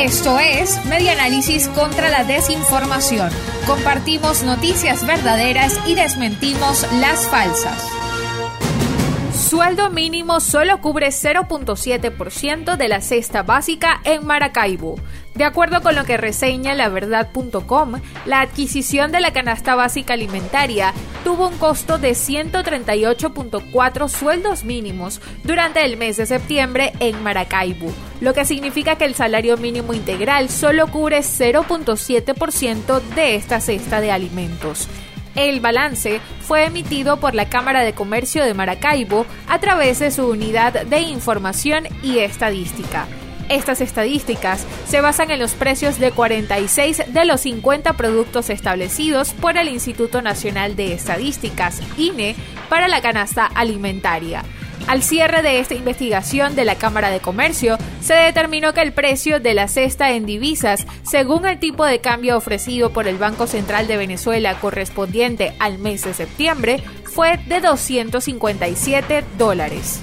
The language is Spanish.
Esto es Media Análisis contra la Desinformación. Compartimos noticias verdaderas y desmentimos las falsas. Sueldo mínimo solo cubre 0.7% de la cesta básica en Maracaibo. De acuerdo con lo que reseña laverdad.com, la adquisición de la canasta básica alimentaria tuvo un costo de 138.4 sueldos mínimos durante el mes de septiembre en Maracaibo, lo que significa que el salario mínimo integral solo cubre 0.7% de esta cesta de alimentos. El balance fue emitido por la Cámara de Comercio de Maracaibo a través de su unidad de información y estadística. Estas estadísticas se basan en los precios de 46 de los 50 productos establecidos por el Instituto Nacional de Estadísticas, INE, para la canasta alimentaria. Al cierre de esta investigación de la Cámara de Comercio, se determinó que el precio de la cesta en divisas, según el tipo de cambio ofrecido por el Banco Central de Venezuela correspondiente al mes de septiembre, fue de 257 dólares.